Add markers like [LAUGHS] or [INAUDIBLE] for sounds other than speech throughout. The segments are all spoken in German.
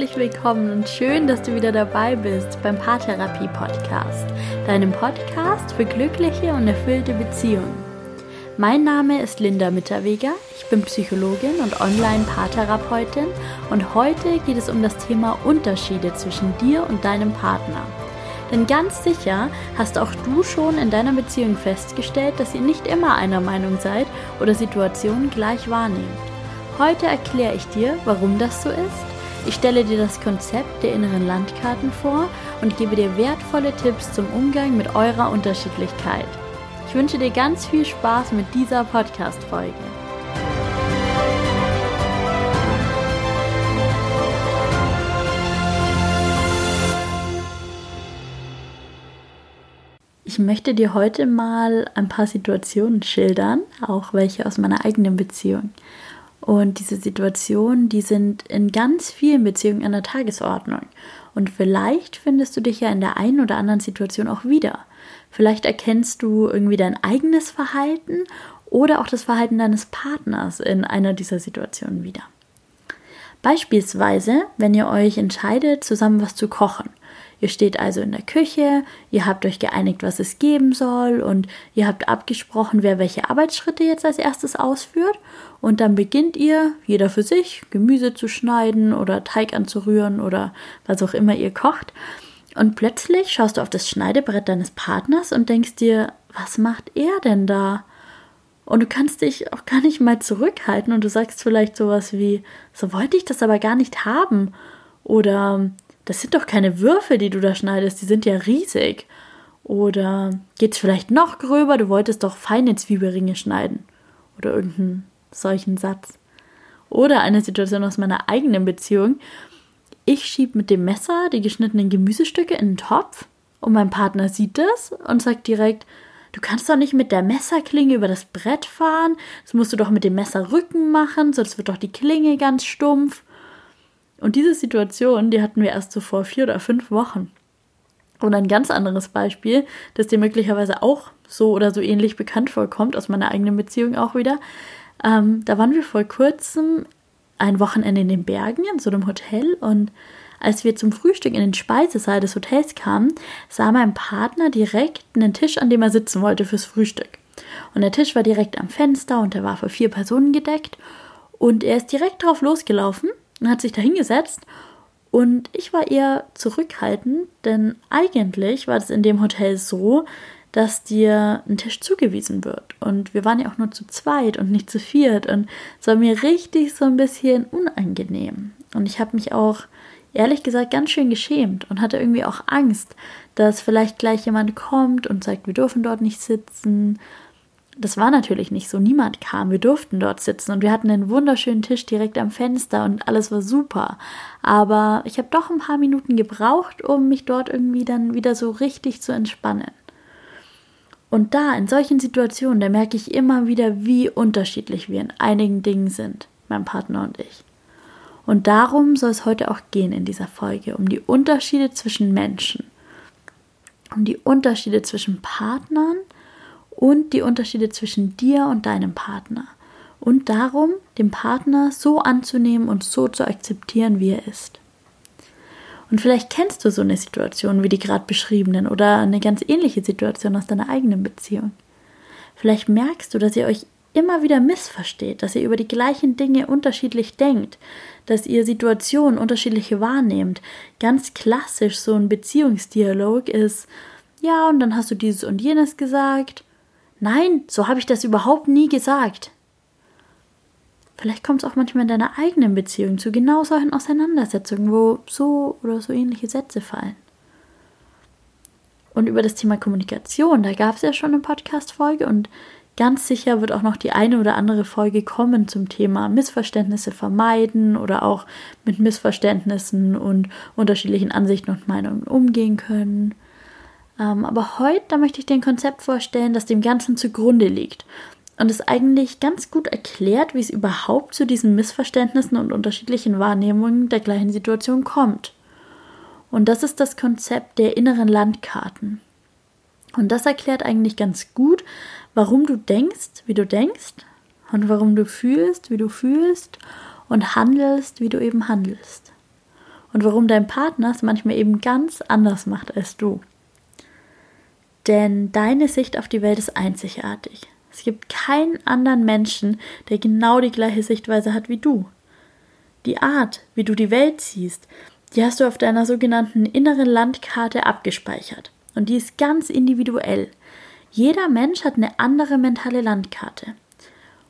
herzlich willkommen und schön, dass du wieder dabei bist beim Paartherapie Podcast, deinem Podcast für glückliche und erfüllte Beziehungen. Mein Name ist Linda Mitterweger, ich bin Psychologin und Online-Paartherapeutin und heute geht es um das Thema Unterschiede zwischen dir und deinem Partner. Denn ganz sicher hast auch du schon in deiner Beziehung festgestellt, dass ihr nicht immer einer Meinung seid oder Situationen gleich wahrnehmt. Heute erkläre ich dir, warum das so ist. Ich stelle dir das Konzept der inneren Landkarten vor und gebe dir wertvolle Tipps zum Umgang mit eurer Unterschiedlichkeit. Ich wünsche dir ganz viel Spaß mit dieser Podcast-Folge. Ich möchte dir heute mal ein paar Situationen schildern, auch welche aus meiner eigenen Beziehung. Und diese Situationen, die sind in ganz vielen Beziehungen an der Tagesordnung. Und vielleicht findest du dich ja in der einen oder anderen Situation auch wieder. Vielleicht erkennst du irgendwie dein eigenes Verhalten oder auch das Verhalten deines Partners in einer dieser Situationen wieder. Beispielsweise, wenn ihr euch entscheidet, zusammen was zu kochen. Ihr steht also in der Küche, ihr habt euch geeinigt, was es geben soll und ihr habt abgesprochen, wer welche Arbeitsschritte jetzt als erstes ausführt und dann beginnt ihr, jeder für sich, Gemüse zu schneiden oder Teig anzurühren oder was auch immer ihr kocht. Und plötzlich schaust du auf das Schneidebrett deines Partners und denkst dir, was macht er denn da? Und du kannst dich auch gar nicht mal zurückhalten und du sagst vielleicht sowas wie, so wollte ich das aber gar nicht haben. Oder das sind doch keine Würfel, die du da schneidest, die sind ja riesig. Oder geht's vielleicht noch gröber, du wolltest doch feine Zwiebelringe schneiden. Oder irgendeinen solchen Satz. Oder eine Situation aus meiner eigenen Beziehung. Ich schiebe mit dem Messer die geschnittenen Gemüsestücke in den Topf und mein Partner sieht das und sagt direkt, du kannst doch nicht mit der Messerklinge über das Brett fahren, das musst du doch mit dem Messerrücken machen, sonst wird doch die Klinge ganz stumpf. Und diese Situation, die hatten wir erst so vor vier oder fünf Wochen. Und ein ganz anderes Beispiel, das dir möglicherweise auch so oder so ähnlich bekannt vorkommt, aus meiner eigenen Beziehung auch wieder. Ähm, da waren wir vor kurzem ein Wochenende in den Bergen in so einem Hotel und als wir zum Frühstück in den Speisesaal des Hotels kamen, sah mein Partner direkt einen Tisch, an dem er sitzen wollte fürs Frühstück. Und der Tisch war direkt am Fenster und der war für vier Personen gedeckt. Und er ist direkt drauf losgelaufen und hat sich da hingesetzt. Und ich war eher zurückhaltend, denn eigentlich war es in dem Hotel so, dass dir ein Tisch zugewiesen wird. Und wir waren ja auch nur zu zweit und nicht zu viert. Und es war mir richtig so ein bisschen unangenehm. Und ich habe mich auch ehrlich gesagt ganz schön geschämt und hatte irgendwie auch Angst, dass vielleicht gleich jemand kommt und sagt, wir dürfen dort nicht sitzen das war natürlich nicht so. Niemand kam. Wir durften dort sitzen und wir hatten einen wunderschönen Tisch direkt am Fenster und alles war super. Aber ich habe doch ein paar Minuten gebraucht, um mich dort irgendwie dann wieder so richtig zu entspannen. Und da, in solchen Situationen, da merke ich immer wieder, wie unterschiedlich wir in einigen Dingen sind, mein Partner und ich. Und darum soll es heute auch gehen in dieser Folge, um die Unterschiede zwischen Menschen, um die Unterschiede zwischen Partnern, und die Unterschiede zwischen dir und deinem Partner. Und darum, den Partner so anzunehmen und so zu akzeptieren, wie er ist. Und vielleicht kennst du so eine Situation wie die gerade beschriebenen oder eine ganz ähnliche Situation aus deiner eigenen Beziehung. Vielleicht merkst du, dass ihr euch immer wieder missversteht, dass ihr über die gleichen Dinge unterschiedlich denkt, dass ihr Situationen unterschiedlich wahrnehmt. Ganz klassisch so ein Beziehungsdialog ist, ja, und dann hast du dieses und jenes gesagt Nein, so habe ich das überhaupt nie gesagt. Vielleicht kommt es auch manchmal in deiner eigenen Beziehung zu genau solchen Auseinandersetzungen, wo so oder so ähnliche Sätze fallen. Und über das Thema Kommunikation, da gab es ja schon eine Podcast-Folge und ganz sicher wird auch noch die eine oder andere Folge kommen zum Thema Missverständnisse vermeiden oder auch mit Missverständnissen und unterschiedlichen Ansichten und Meinungen umgehen können. Ähm, aber heute, da möchte ich dir ein Konzept vorstellen, das dem Ganzen zugrunde liegt und es eigentlich ganz gut erklärt, wie es überhaupt zu diesen Missverständnissen und unterschiedlichen Wahrnehmungen der gleichen Situation kommt. Und das ist das Konzept der inneren Landkarten. Und das erklärt eigentlich ganz gut, warum du denkst, wie du denkst und warum du fühlst, wie du fühlst und handelst, wie du eben handelst. und warum dein Partner es manchmal eben ganz anders macht als du. Denn deine Sicht auf die Welt ist einzigartig. Es gibt keinen anderen Menschen, der genau die gleiche Sichtweise hat wie du. Die Art, wie du die Welt siehst, die hast du auf deiner sogenannten inneren Landkarte abgespeichert. Und die ist ganz individuell. Jeder Mensch hat eine andere mentale Landkarte.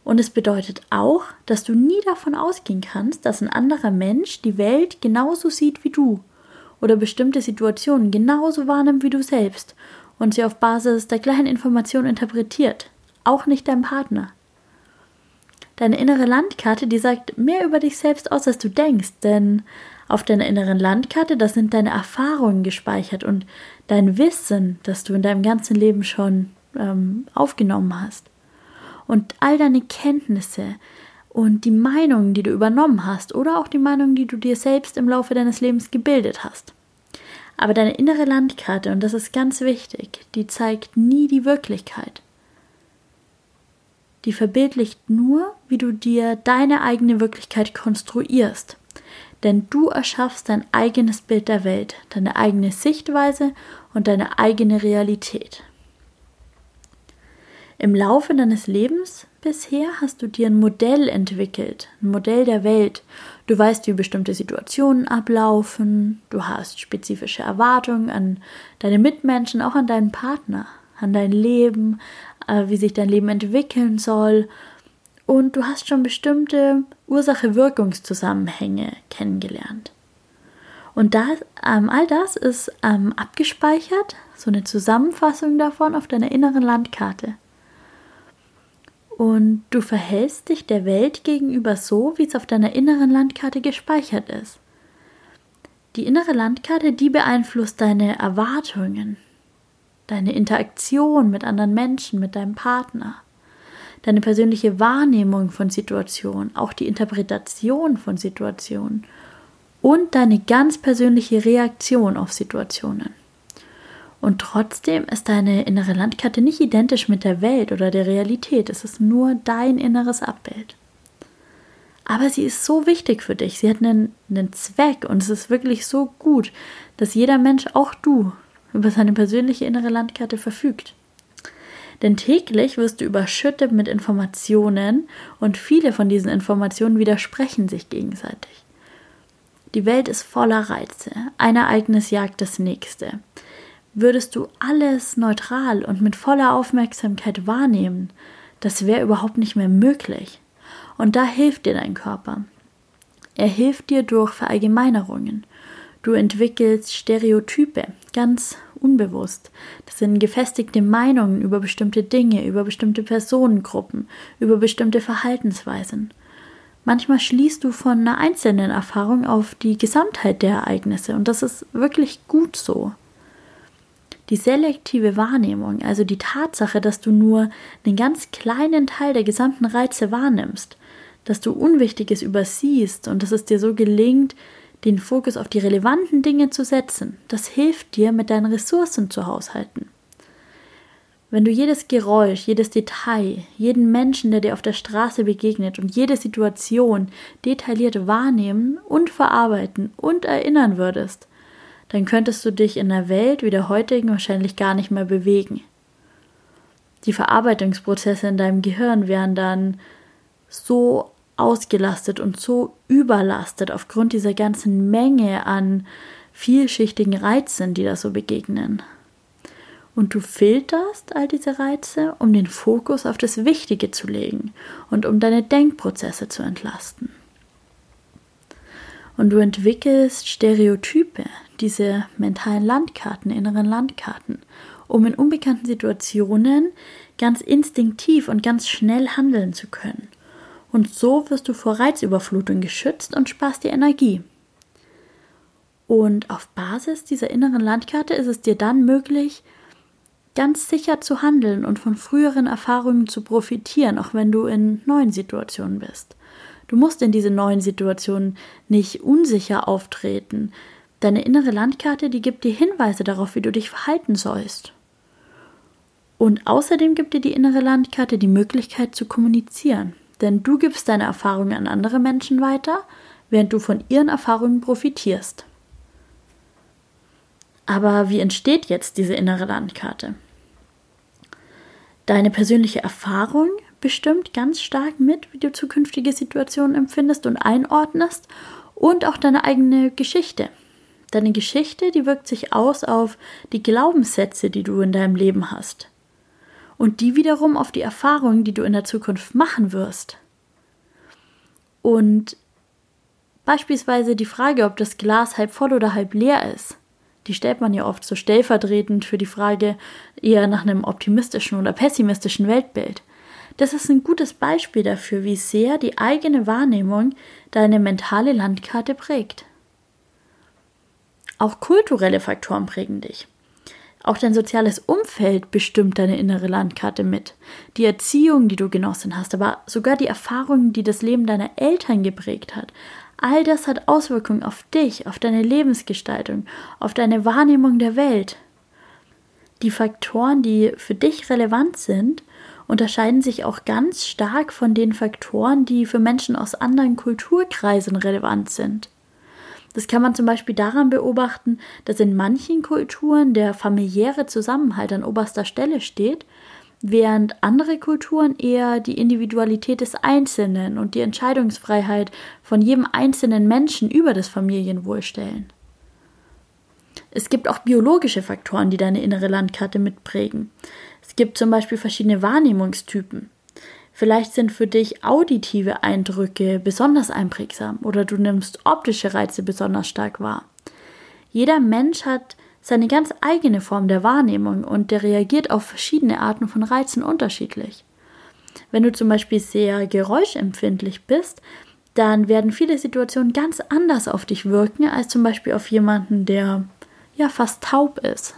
Und es bedeutet auch, dass du nie davon ausgehen kannst, dass ein anderer Mensch die Welt genauso sieht wie du oder bestimmte Situationen genauso wahrnimmt wie du selbst und sie auf Basis der gleichen Information interpretiert. Auch nicht dein Partner. Deine innere Landkarte, die sagt mehr über dich selbst aus, als du denkst, denn auf deiner inneren Landkarte, da sind deine Erfahrungen gespeichert und dein Wissen, das du in deinem ganzen Leben schon ähm, aufgenommen hast. Und all deine Kenntnisse und die Meinungen, die du übernommen hast oder auch die Meinungen, die du dir selbst im Laufe deines Lebens gebildet hast. Aber deine innere Landkarte, und das ist ganz wichtig, die zeigt nie die Wirklichkeit. Die verbildlicht nur, wie du dir deine eigene Wirklichkeit konstruierst. Denn du erschaffst dein eigenes Bild der Welt, deine eigene Sichtweise und deine eigene Realität. Im Laufe deines Lebens bisher hast du dir ein Modell entwickelt, ein Modell der Welt. Du weißt, wie bestimmte Situationen ablaufen, du hast spezifische Erwartungen an deine Mitmenschen, auch an deinen Partner, an dein Leben, äh, wie sich dein Leben entwickeln soll. Und du hast schon bestimmte Ursache-Wirkungszusammenhänge kennengelernt. Und das, ähm, all das ist ähm, abgespeichert, so eine Zusammenfassung davon auf deiner inneren Landkarte. Und du verhältst dich der Welt gegenüber so, wie es auf deiner inneren Landkarte gespeichert ist. Die innere Landkarte, die beeinflusst deine Erwartungen, deine Interaktion mit anderen Menschen, mit deinem Partner, deine persönliche Wahrnehmung von Situationen, auch die Interpretation von Situationen und deine ganz persönliche Reaktion auf Situationen. Und trotzdem ist deine innere Landkarte nicht identisch mit der Welt oder der Realität. Es ist nur dein inneres Abbild. Aber sie ist so wichtig für dich. Sie hat einen, einen Zweck und es ist wirklich so gut, dass jeder Mensch, auch du, über seine persönliche innere Landkarte verfügt. Denn täglich wirst du überschüttet mit Informationen und viele von diesen Informationen widersprechen sich gegenseitig. Die Welt ist voller Reize. Ein Ereignis jagt das nächste. Würdest du alles neutral und mit voller Aufmerksamkeit wahrnehmen, das wäre überhaupt nicht mehr möglich. Und da hilft dir dein Körper. Er hilft dir durch Verallgemeinerungen. Du entwickelst Stereotype, ganz unbewusst. Das sind gefestigte Meinungen über bestimmte Dinge, über bestimmte Personengruppen, über bestimmte Verhaltensweisen. Manchmal schließt du von einer einzelnen Erfahrung auf die Gesamtheit der Ereignisse und das ist wirklich gut so. Die selektive Wahrnehmung, also die Tatsache, dass du nur einen ganz kleinen Teil der gesamten Reize wahrnimmst, dass du Unwichtiges übersiehst und dass es dir so gelingt, den Fokus auf die relevanten Dinge zu setzen, das hilft dir, mit deinen Ressourcen zu haushalten. Wenn du jedes Geräusch, jedes Detail, jeden Menschen, der dir auf der Straße begegnet und jede Situation detailliert wahrnehmen und verarbeiten und erinnern würdest, dann könntest du dich in der Welt wie der heutigen wahrscheinlich gar nicht mehr bewegen. Die Verarbeitungsprozesse in deinem Gehirn wären dann so ausgelastet und so überlastet aufgrund dieser ganzen Menge an vielschichtigen Reizen, die da so begegnen. Und du filterst all diese Reize, um den Fokus auf das Wichtige zu legen und um deine Denkprozesse zu entlasten. Und du entwickelst Stereotype, diese mentalen Landkarten, inneren Landkarten, um in unbekannten Situationen ganz instinktiv und ganz schnell handeln zu können. Und so wirst du vor Reizüberflutung geschützt und sparst dir Energie. Und auf Basis dieser inneren Landkarte ist es dir dann möglich, ganz sicher zu handeln und von früheren Erfahrungen zu profitieren, auch wenn du in neuen Situationen bist. Du musst in diese neuen Situationen nicht unsicher auftreten, Deine innere Landkarte, die gibt dir Hinweise darauf, wie du dich verhalten sollst. Und außerdem gibt dir die innere Landkarte die Möglichkeit zu kommunizieren. Denn du gibst deine Erfahrungen an andere Menschen weiter, während du von ihren Erfahrungen profitierst. Aber wie entsteht jetzt diese innere Landkarte? Deine persönliche Erfahrung bestimmt ganz stark mit, wie du zukünftige Situationen empfindest und einordnest und auch deine eigene Geschichte. Deine Geschichte, die wirkt sich aus auf die Glaubenssätze, die du in deinem Leben hast. Und die wiederum auf die Erfahrungen, die du in der Zukunft machen wirst. Und beispielsweise die Frage, ob das Glas halb voll oder halb leer ist, die stellt man ja oft so stellvertretend für die Frage eher nach einem optimistischen oder pessimistischen Weltbild. Das ist ein gutes Beispiel dafür, wie sehr die eigene Wahrnehmung deine mentale Landkarte prägt. Auch kulturelle Faktoren prägen dich. Auch dein soziales Umfeld bestimmt deine innere Landkarte mit. Die Erziehung, die du genossen hast, aber sogar die Erfahrungen, die das Leben deiner Eltern geprägt hat. All das hat Auswirkungen auf dich, auf deine Lebensgestaltung, auf deine Wahrnehmung der Welt. Die Faktoren, die für dich relevant sind, unterscheiden sich auch ganz stark von den Faktoren, die für Menschen aus anderen Kulturkreisen relevant sind. Das kann man zum Beispiel daran beobachten, dass in manchen Kulturen der familiäre Zusammenhalt an oberster Stelle steht, während andere Kulturen eher die Individualität des Einzelnen und die Entscheidungsfreiheit von jedem einzelnen Menschen über das Familienwohl stellen. Es gibt auch biologische Faktoren, die deine innere Landkarte mitprägen. Es gibt zum Beispiel verschiedene Wahrnehmungstypen. Vielleicht sind für dich auditive Eindrücke besonders einprägsam oder du nimmst optische Reize besonders stark wahr. Jeder Mensch hat seine ganz eigene Form der Wahrnehmung und der reagiert auf verschiedene Arten von Reizen unterschiedlich. Wenn du zum Beispiel sehr geräuschempfindlich bist, dann werden viele Situationen ganz anders auf dich wirken als zum Beispiel auf jemanden, der ja fast taub ist.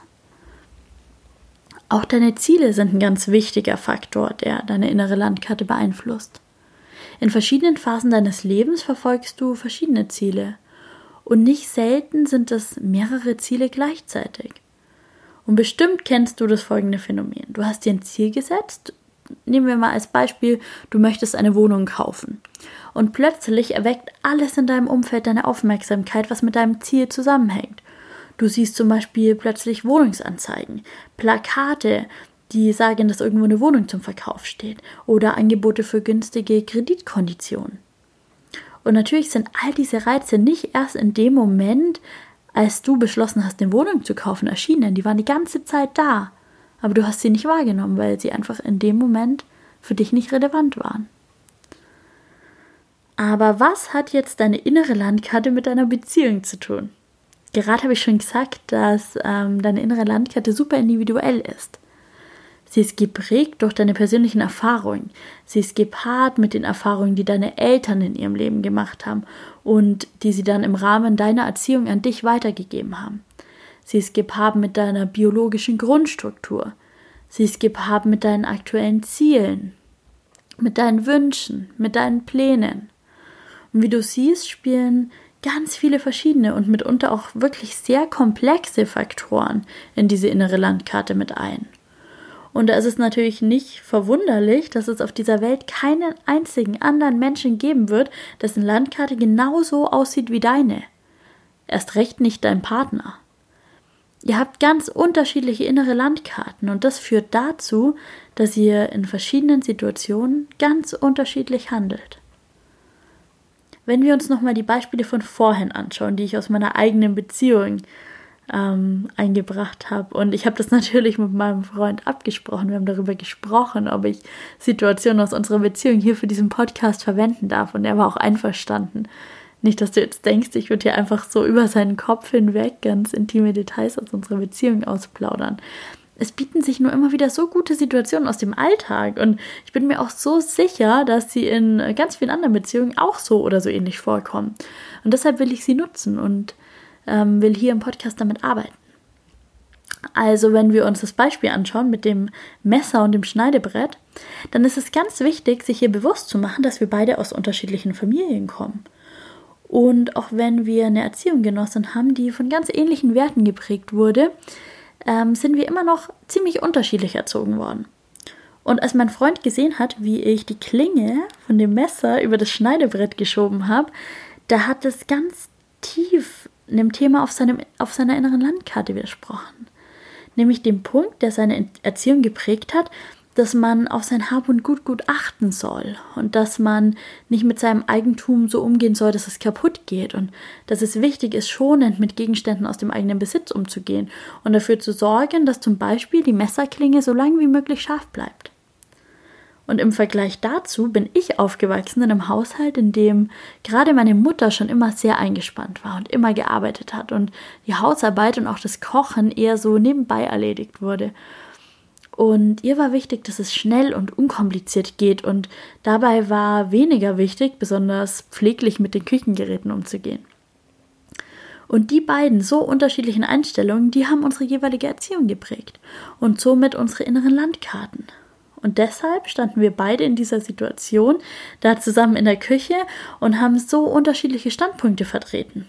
Auch deine Ziele sind ein ganz wichtiger Faktor, der deine innere Landkarte beeinflusst. In verschiedenen Phasen deines Lebens verfolgst du verschiedene Ziele. Und nicht selten sind es mehrere Ziele gleichzeitig. Und bestimmt kennst du das folgende Phänomen. Du hast dir ein Ziel gesetzt. Nehmen wir mal als Beispiel, du möchtest eine Wohnung kaufen. Und plötzlich erweckt alles in deinem Umfeld deine Aufmerksamkeit, was mit deinem Ziel zusammenhängt. Du siehst zum Beispiel plötzlich Wohnungsanzeigen, Plakate, die sagen, dass irgendwo eine Wohnung zum Verkauf steht oder Angebote für günstige Kreditkonditionen. Und natürlich sind all diese Reize nicht erst in dem Moment, als du beschlossen hast, eine Wohnung zu kaufen, erschienen. Die waren die ganze Zeit da. Aber du hast sie nicht wahrgenommen, weil sie einfach in dem Moment für dich nicht relevant waren. Aber was hat jetzt deine innere Landkarte mit deiner Beziehung zu tun? Gerade habe ich schon gesagt, dass ähm, deine innere Landkarte super individuell ist. Sie ist geprägt durch deine persönlichen Erfahrungen. Sie ist gepaart mit den Erfahrungen, die deine Eltern in ihrem Leben gemacht haben und die sie dann im Rahmen deiner Erziehung an dich weitergegeben haben. Sie ist gepaart mit deiner biologischen Grundstruktur. Sie ist gepaart mit deinen aktuellen Zielen, mit deinen Wünschen, mit deinen Plänen. Und wie du siehst, spielen ganz viele verschiedene und mitunter auch wirklich sehr komplexe Faktoren in diese innere Landkarte mit ein. Und da ist es natürlich nicht verwunderlich, dass es auf dieser Welt keinen einzigen anderen Menschen geben wird, dessen Landkarte genauso aussieht wie deine. Erst recht nicht dein Partner. Ihr habt ganz unterschiedliche innere Landkarten und das führt dazu, dass ihr in verschiedenen Situationen ganz unterschiedlich handelt. Wenn wir uns nochmal die Beispiele von vorhin anschauen, die ich aus meiner eigenen Beziehung ähm, eingebracht habe. Und ich habe das [LAUGHS] natürlich mit meinem Freund abgesprochen. Wir haben darüber gesprochen, ob ich Situationen aus unserer Beziehung hier für diesen Podcast verwenden darf. Und er war auch einverstanden. Nicht, dass du jetzt denkst, ich würde hier einfach so über seinen Kopf hinweg ganz intime Details aus unserer Beziehung ausplaudern es bieten sich nur immer wieder so gute Situationen aus dem Alltag und ich bin mir auch so sicher, dass sie in ganz vielen anderen Beziehungen auch so oder so ähnlich vorkommen. Und deshalb will ich sie nutzen und ähm, will hier im Podcast damit arbeiten. Also, wenn wir uns das Beispiel anschauen mit dem Messer und dem Schneidebrett, dann ist es ganz wichtig, sich hier bewusst zu machen, dass wir beide aus unterschiedlichen Familien kommen. Und auch wenn wir eine Erziehung genossen haben, die von ganz ähnlichen Werten geprägt wurde, ähm, sind wir immer noch ziemlich unterschiedlich erzogen worden. Und als mein Freund gesehen hat, wie ich die Klinge von dem Messer über das Schneidebrett geschoben habe, da hat es ganz tief einem Thema auf, seinem, auf seiner inneren Landkarte widersprochen. Nämlich dem Punkt, der seine Erziehung geprägt hat, dass man auf sein Hab und Gut gut achten soll und dass man nicht mit seinem Eigentum so umgehen soll, dass es kaputt geht und dass es wichtig ist, schonend mit Gegenständen aus dem eigenen Besitz umzugehen und dafür zu sorgen, dass zum Beispiel die Messerklinge so lange wie möglich scharf bleibt. Und im Vergleich dazu bin ich aufgewachsen in einem Haushalt, in dem gerade meine Mutter schon immer sehr eingespannt war und immer gearbeitet hat und die Hausarbeit und auch das Kochen eher so nebenbei erledigt wurde. Und ihr war wichtig, dass es schnell und unkompliziert geht und dabei war weniger wichtig, besonders pfleglich mit den Küchengeräten umzugehen. Und die beiden so unterschiedlichen Einstellungen, die haben unsere jeweilige Erziehung geprägt und somit unsere inneren Landkarten. Und deshalb standen wir beide in dieser Situation, da zusammen in der Küche und haben so unterschiedliche Standpunkte vertreten.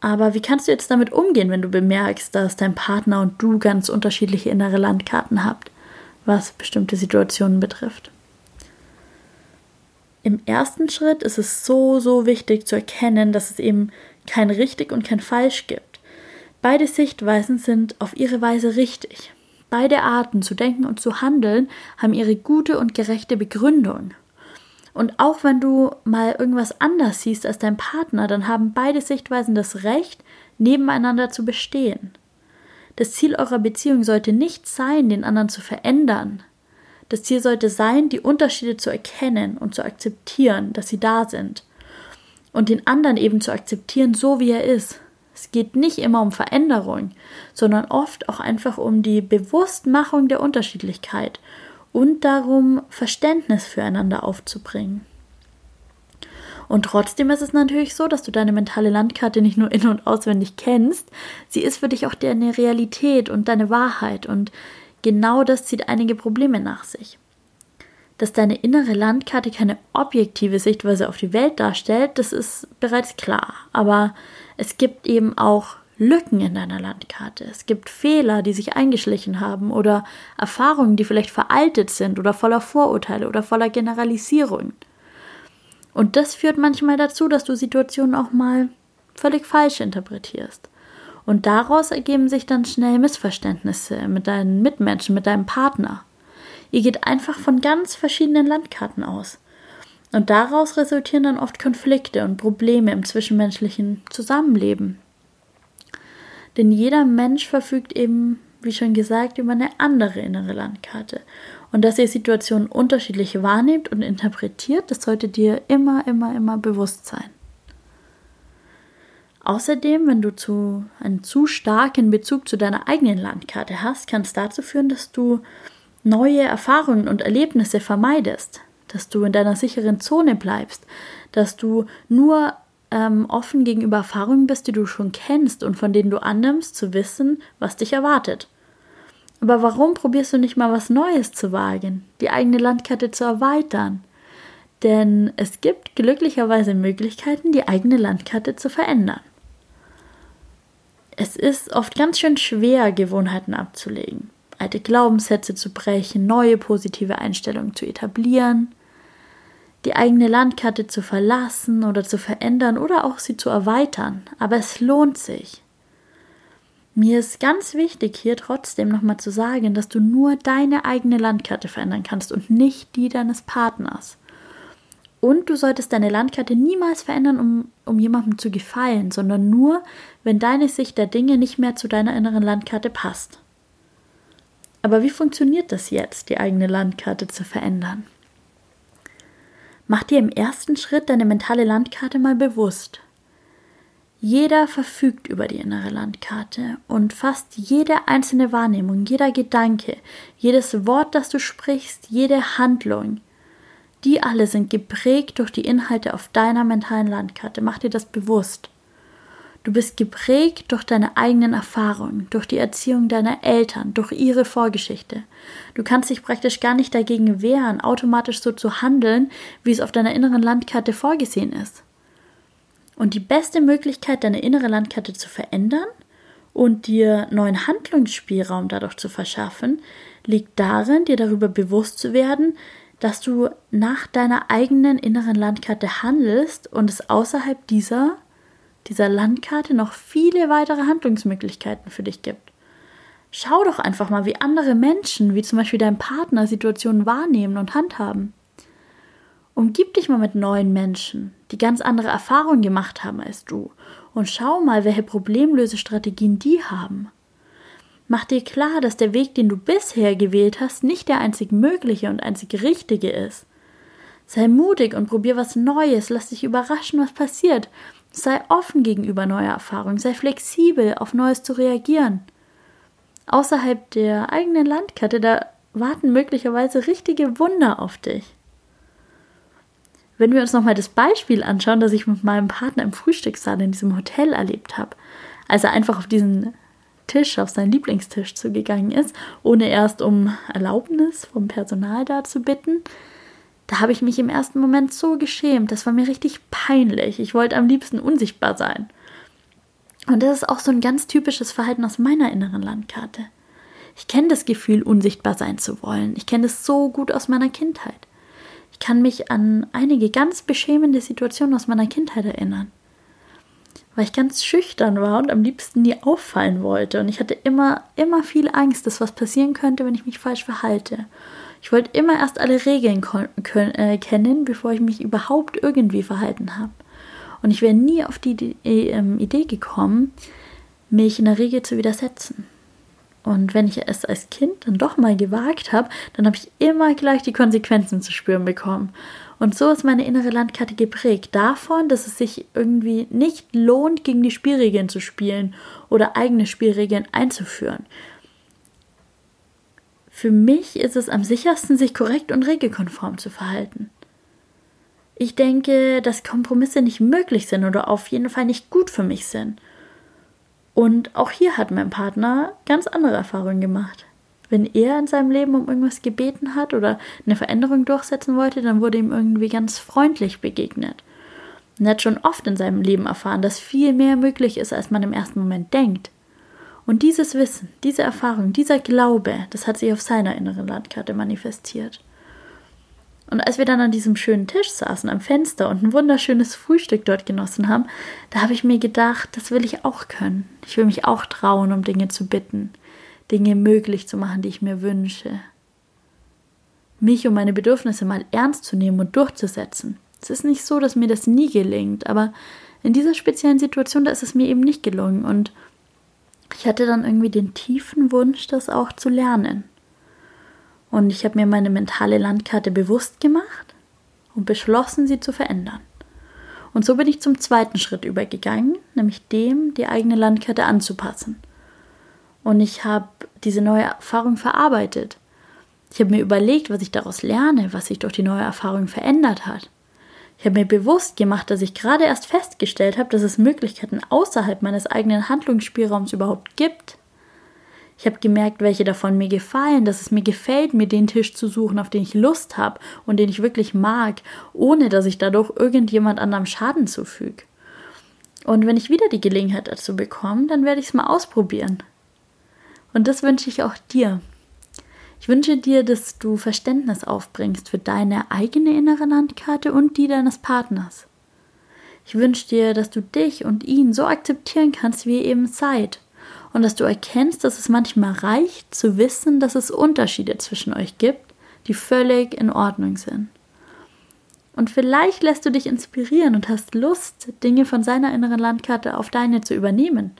Aber wie kannst du jetzt damit umgehen, wenn du bemerkst, dass dein Partner und du ganz unterschiedliche innere Landkarten habt, was bestimmte Situationen betrifft? Im ersten Schritt ist es so, so wichtig zu erkennen, dass es eben kein richtig und kein falsch gibt. Beide Sichtweisen sind auf ihre Weise richtig. Beide Arten zu denken und zu handeln haben ihre gute und gerechte Begründung. Und auch wenn du mal irgendwas anders siehst als dein Partner, dann haben beide Sichtweisen das Recht, nebeneinander zu bestehen. Das Ziel eurer Beziehung sollte nicht sein, den anderen zu verändern. Das Ziel sollte sein, die Unterschiede zu erkennen und zu akzeptieren, dass sie da sind. Und den anderen eben zu akzeptieren, so wie er ist. Es geht nicht immer um Veränderung, sondern oft auch einfach um die Bewusstmachung der Unterschiedlichkeit und darum, Verständnis füreinander aufzubringen. Und trotzdem ist es natürlich so, dass du deine mentale Landkarte nicht nur in- und auswendig kennst, sie ist für dich auch deine Realität und deine Wahrheit und genau das zieht einige Probleme nach sich. Dass deine innere Landkarte keine objektive Sichtweise auf die Welt darstellt, das ist bereits klar, aber es gibt eben auch Lücken in deiner Landkarte. Es gibt Fehler, die sich eingeschlichen haben oder Erfahrungen, die vielleicht veraltet sind oder voller Vorurteile oder voller Generalisierungen. Und das führt manchmal dazu, dass du Situationen auch mal völlig falsch interpretierst. Und daraus ergeben sich dann schnell Missverständnisse mit deinen Mitmenschen, mit deinem Partner. Ihr geht einfach von ganz verschiedenen Landkarten aus. Und daraus resultieren dann oft Konflikte und Probleme im zwischenmenschlichen Zusammenleben. Denn jeder Mensch verfügt eben, wie schon gesagt, über eine andere innere Landkarte. Und dass ihr Situationen unterschiedlich wahrnehmt und interpretiert, das sollte dir immer, immer, immer bewusst sein. Außerdem, wenn du zu, einen zu starken Bezug zu deiner eigenen Landkarte hast, kann es dazu führen, dass du neue Erfahrungen und Erlebnisse vermeidest, dass du in deiner sicheren Zone bleibst, dass du nur ähm, offen gegenüber Erfahrungen bist, die du schon kennst und von denen du annimmst, zu wissen, was dich erwartet. Aber warum probierst du nicht mal was Neues zu wagen, die eigene Landkarte zu erweitern? Denn es gibt glücklicherweise Möglichkeiten, die eigene Landkarte zu verändern. Es ist oft ganz schön schwer, Gewohnheiten abzulegen, alte Glaubenssätze zu brechen, neue positive Einstellungen zu etablieren die eigene Landkarte zu verlassen oder zu verändern oder auch sie zu erweitern. Aber es lohnt sich. Mir ist ganz wichtig, hier trotzdem nochmal zu sagen, dass du nur deine eigene Landkarte verändern kannst und nicht die deines Partners. Und du solltest deine Landkarte niemals verändern, um, um jemandem zu gefallen, sondern nur, wenn deine Sicht der Dinge nicht mehr zu deiner inneren Landkarte passt. Aber wie funktioniert das jetzt, die eigene Landkarte zu verändern? Mach dir im ersten Schritt deine mentale Landkarte mal bewusst. Jeder verfügt über die innere Landkarte und fast jede einzelne Wahrnehmung, jeder Gedanke, jedes Wort, das du sprichst, jede Handlung, die alle sind geprägt durch die Inhalte auf deiner mentalen Landkarte. Mach dir das bewusst. Du bist geprägt durch deine eigenen Erfahrungen, durch die Erziehung deiner Eltern, durch ihre Vorgeschichte. Du kannst dich praktisch gar nicht dagegen wehren, automatisch so zu handeln, wie es auf deiner inneren Landkarte vorgesehen ist. Und die beste Möglichkeit, deine innere Landkarte zu verändern und dir neuen Handlungsspielraum dadurch zu verschaffen, liegt darin, dir darüber bewusst zu werden, dass du nach deiner eigenen inneren Landkarte handelst und es außerhalb dieser dieser Landkarte noch viele weitere Handlungsmöglichkeiten für dich gibt. Schau doch einfach mal, wie andere Menschen, wie zum Beispiel dein Partner, Situationen wahrnehmen und handhaben. Umgib dich mal mit neuen Menschen, die ganz andere Erfahrungen gemacht haben als du, und schau mal, welche Problemlösestrategien die haben. Mach dir klar, dass der Weg, den du bisher gewählt hast, nicht der einzig mögliche und einzig richtige ist. Sei mutig und probier was Neues, lass dich überraschen, was passiert. Sei offen gegenüber neuer Erfahrungen, sei flexibel, auf Neues zu reagieren. Außerhalb der eigenen Landkarte, da warten möglicherweise richtige Wunder auf dich. Wenn wir uns nochmal das Beispiel anschauen, das ich mit meinem Partner im Frühstückssaal in diesem Hotel erlebt habe, als er einfach auf diesen Tisch, auf seinen Lieblingstisch zugegangen ist, ohne erst um Erlaubnis vom Personal da zu bitten. Da habe ich mich im ersten Moment so geschämt. Das war mir richtig peinlich. Ich wollte am liebsten unsichtbar sein. Und das ist auch so ein ganz typisches Verhalten aus meiner inneren Landkarte. Ich kenne das Gefühl, unsichtbar sein zu wollen. Ich kenne das so gut aus meiner Kindheit. Ich kann mich an einige ganz beschämende Situationen aus meiner Kindheit erinnern weil ich ganz schüchtern war und am liebsten nie auffallen wollte. Und ich hatte immer, immer viel Angst, dass was passieren könnte, wenn ich mich falsch verhalte. Ich wollte immer erst alle Regeln äh, kennen, bevor ich mich überhaupt irgendwie verhalten habe. Und ich wäre nie auf die Idee, äh, Idee gekommen, mich in der Regel zu widersetzen. Und wenn ich es als Kind dann doch mal gewagt habe, dann habe ich immer gleich die Konsequenzen zu spüren bekommen. Und so ist meine innere Landkarte geprägt davon, dass es sich irgendwie nicht lohnt, gegen die Spielregeln zu spielen oder eigene Spielregeln einzuführen. Für mich ist es am sichersten, sich korrekt und regelkonform zu verhalten. Ich denke, dass Kompromisse nicht möglich sind oder auf jeden Fall nicht gut für mich sind. Und auch hier hat mein Partner ganz andere Erfahrungen gemacht. Wenn er in seinem Leben um irgendwas gebeten hat oder eine Veränderung durchsetzen wollte, dann wurde ihm irgendwie ganz freundlich begegnet. Und er hat schon oft in seinem Leben erfahren, dass viel mehr möglich ist, als man im ersten Moment denkt. Und dieses Wissen, diese Erfahrung, dieser Glaube, das hat sich auf seiner inneren Landkarte manifestiert. Und als wir dann an diesem schönen Tisch saßen am Fenster und ein wunderschönes Frühstück dort genossen haben, da habe ich mir gedacht, das will ich auch können. Ich will mich auch trauen, um Dinge zu bitten. Dinge möglich zu machen, die ich mir wünsche. Mich und meine Bedürfnisse mal ernst zu nehmen und durchzusetzen. Es ist nicht so, dass mir das nie gelingt, aber in dieser speziellen Situation, da ist es mir eben nicht gelungen und ich hatte dann irgendwie den tiefen Wunsch, das auch zu lernen. Und ich habe mir meine mentale Landkarte bewusst gemacht und beschlossen, sie zu verändern. Und so bin ich zum zweiten Schritt übergegangen, nämlich dem, die eigene Landkarte anzupassen und ich habe diese neue Erfahrung verarbeitet. Ich habe mir überlegt, was ich daraus lerne, was sich durch die neue Erfahrung verändert hat. Ich habe mir bewusst gemacht, dass ich gerade erst festgestellt habe, dass es Möglichkeiten außerhalb meines eigenen Handlungsspielraums überhaupt gibt. Ich habe gemerkt, welche davon mir gefallen, dass es mir gefällt, mir den Tisch zu suchen, auf den ich Lust habe und den ich wirklich mag, ohne dass ich dadurch irgendjemand anderem Schaden zufüge. Und wenn ich wieder die Gelegenheit dazu bekomme, dann werde ich es mal ausprobieren. Und das wünsche ich auch dir. Ich wünsche dir, dass du Verständnis aufbringst für deine eigene innere Landkarte und die deines Partners. Ich wünsche dir, dass du dich und ihn so akzeptieren kannst, wie ihr eben seid. Und dass du erkennst, dass es manchmal reicht, zu wissen, dass es Unterschiede zwischen euch gibt, die völlig in Ordnung sind. Und vielleicht lässt du dich inspirieren und hast Lust, Dinge von seiner inneren Landkarte auf deine zu übernehmen.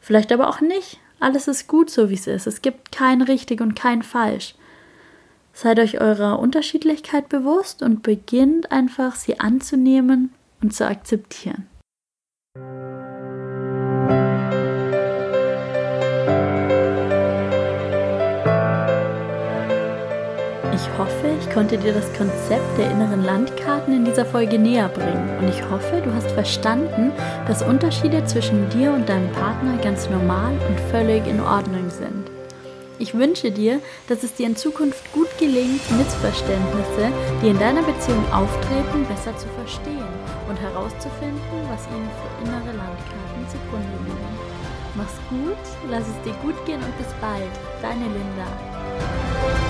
Vielleicht aber auch nicht alles ist gut so, wie es ist. Es gibt kein richtig und kein falsch. Seid euch eurer Unterschiedlichkeit bewusst und beginnt einfach, sie anzunehmen und zu akzeptieren. Hoffe, ich konnte dir das Konzept der inneren Landkarten in dieser Folge näher bringen und ich hoffe, du hast verstanden, dass Unterschiede zwischen dir und deinem Partner ganz normal und völlig in Ordnung sind. Ich wünsche dir, dass es dir in Zukunft gut gelingt, Missverständnisse, die in deiner Beziehung auftreten, besser zu verstehen und herauszufinden, was ihnen für innere Landkarten zugrunde liegen. Mach's gut, lass es dir gut gehen und bis bald. Deine Linda.